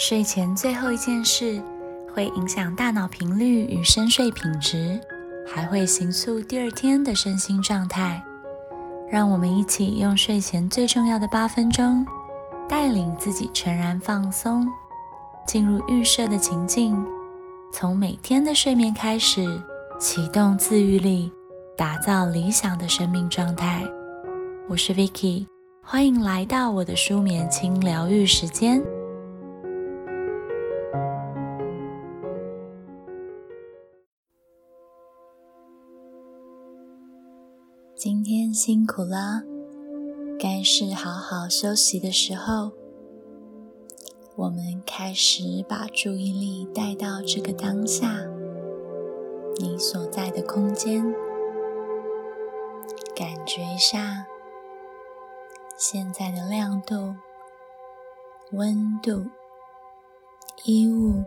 睡前最后一件事会影响大脑频率与深睡品质，还会形塑第二天的身心状态。让我们一起用睡前最重要的八分钟，带领自己全然放松，进入预设的情境，从每天的睡眠开始，启动自愈力，打造理想的生命状态。我是 Vicky，欢迎来到我的舒眠轻疗愈时间。今天辛苦了，该是好好休息的时候。我们开始把注意力带到这个当下，你所在的空间，感觉一下现在的亮度、温度，衣物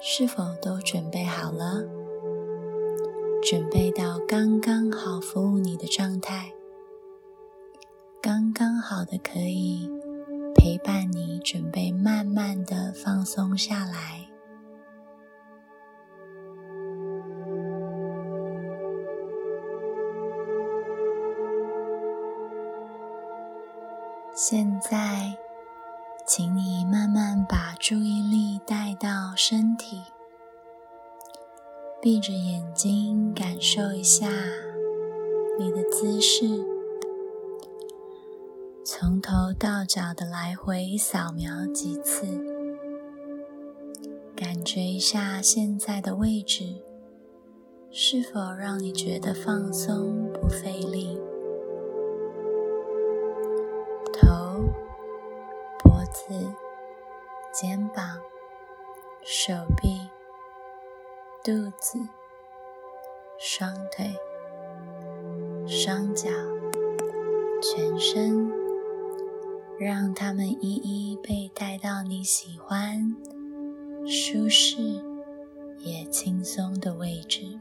是否都准备好了？准备到刚刚好服务你的状态，刚刚好的可以陪伴你，准备慢慢的放松下来。现在，请你慢慢把注意力带到身体。闭着眼睛，感受一下你的姿势，从头到脚的来回扫描几次，感觉一下现在的位置是否让你觉得放松不费力。头、脖子、肩膀、手臂。肚子、双腿、双脚、全身，让他们一一被带到你喜欢、舒适也轻松的位置。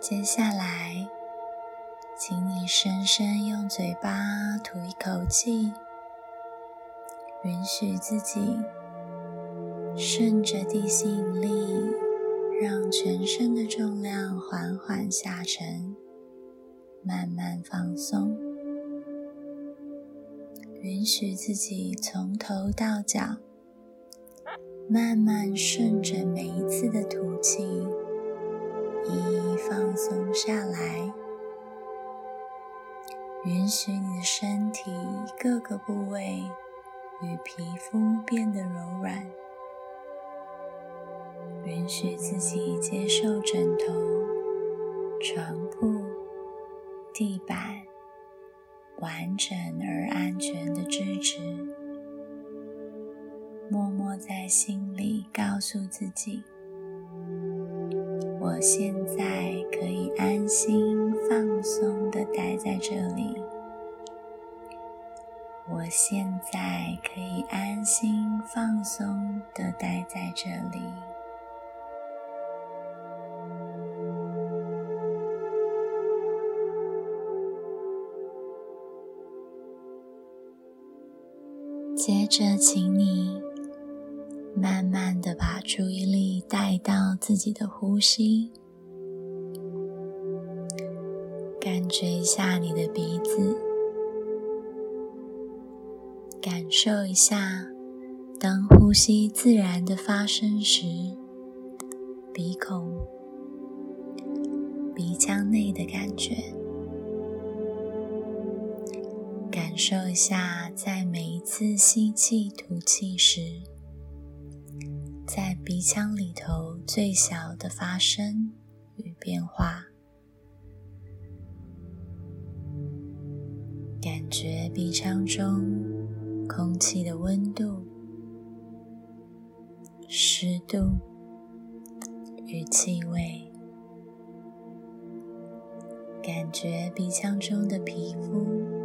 接下来。请你深深用嘴巴吐一口气，允许自己顺着地心引力，让全身的重量缓缓下沉，慢慢放松。允许自己从头到脚，慢慢顺着每一次的吐气，一一放松下来。允许你的身体各个部位与皮肤变得柔软，允许自己接受枕头、床铺、地板完整而安全的支持，默默在心里告诉自己。我现在可以安心放松的待在这里。我现在可以安心放松的待在这里。接着，请你。慢慢的把注意力带到自己的呼吸，感觉一下你的鼻子，感受一下当呼吸自然的发生时，鼻孔、鼻腔内的感觉，感受一下在每一次吸气、吐气时。在鼻腔里头最小的发生与变化，感觉鼻腔中空气的温度、湿度与气味，感觉鼻腔中的皮肤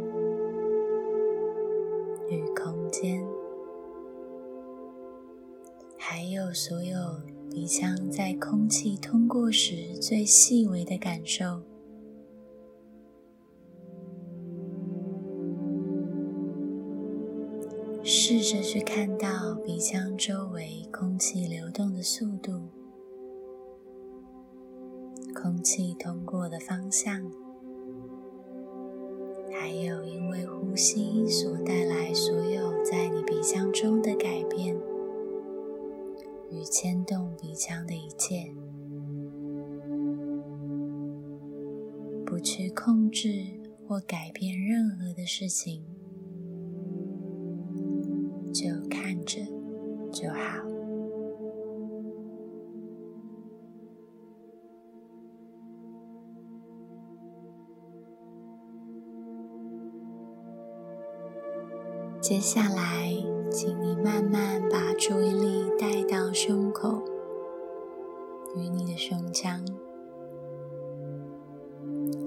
有所有鼻腔在空气通过时最细微的感受。试着去看到鼻腔周围空气流动的速度，空气通过的方向，还有因为呼吸所带来所有在你鼻腔中的改变与牵动鼻腔的一切，不去控制或改变任何的事情。就看着就好。接下来，请你慢慢把注意力带到胸口与你的胸腔，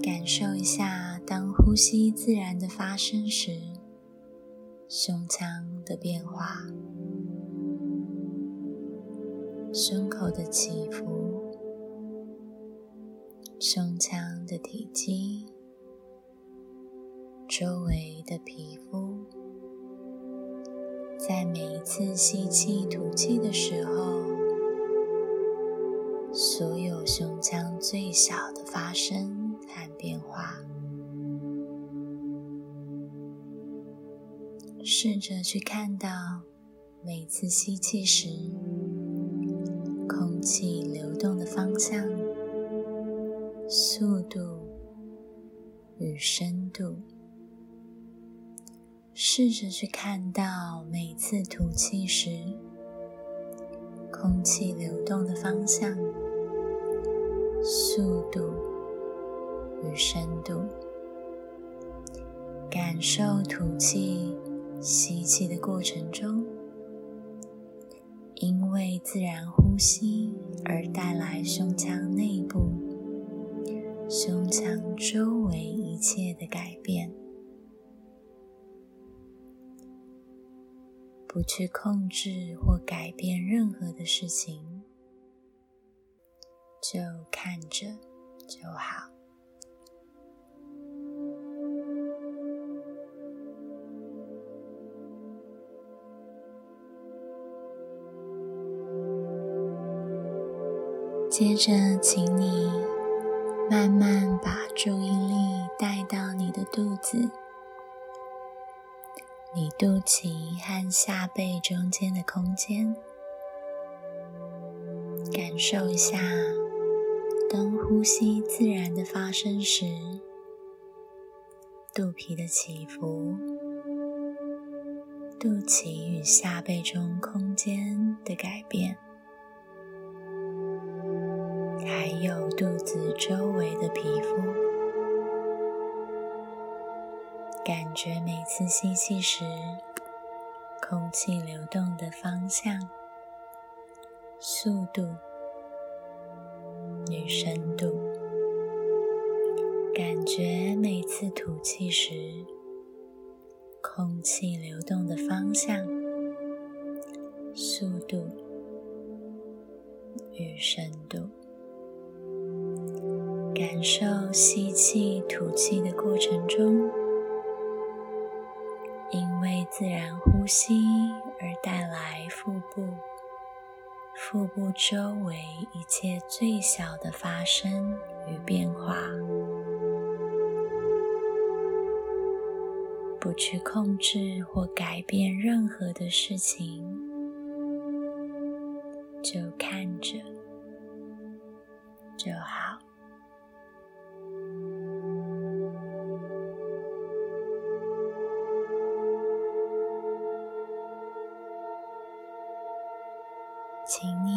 感受一下当呼吸自然的发生时，胸腔。的变化，胸口的起伏，胸腔的体积，周围的皮肤，在每一次吸气、吐气的时候，所有胸腔最小的发生和变化。试着去看到每次吸气时，空气流动的方向、速度与深度；试着去看到每次吐气时，空气流动的方向、速度与深度，感受吐气。吸气的过程中，因为自然呼吸而带来胸腔内部、胸腔周围一切的改变，不去控制或改变任何的事情，就看着就好。接着，请你慢慢把注意力带到你的肚子，你肚脐和下背中间的空间，感受一下，当呼吸自然的发生时，肚皮的起伏，肚脐与下背中空间的改变。还有肚子周围的皮肤，感觉每次吸气时，空气流动的方向、速度与深度；感觉每次吐气时，空气流动的方向、速度与深度。感受吸气、吐气的过程中，为自然呼吸而带来腹部、腹部周围一切最小的发生与变化，不去控制或改变任何的事情，就看着就好。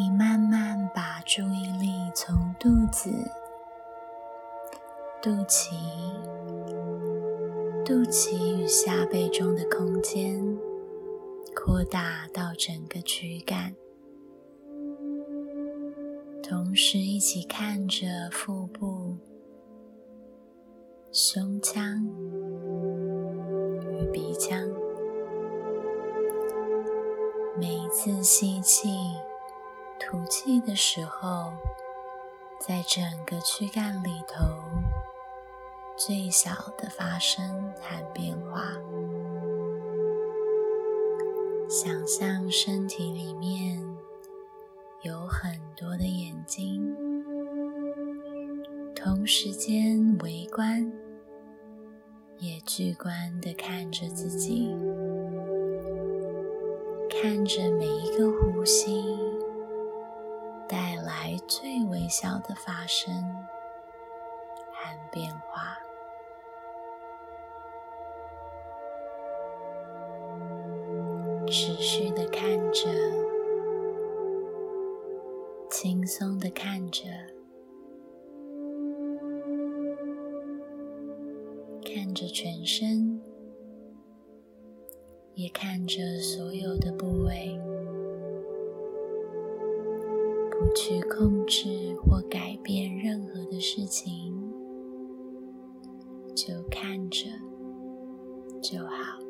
你慢慢把注意力从肚子、肚脐、肚脐与下背中的空间扩大到整个躯干，同时一起看着腹部、胸腔与鼻腔，每一次吸气。吐气的时候，在整个躯干里头最小的发生和变化。想象身体里面有很多的眼睛，同时间围观，也聚观的看着自己，看着每一个呼吸带来最微小的发生和变化。持续的看着，轻松的看着，看着全身，也看着所有的部位，不去控制或改变任何的事情，就看着就好。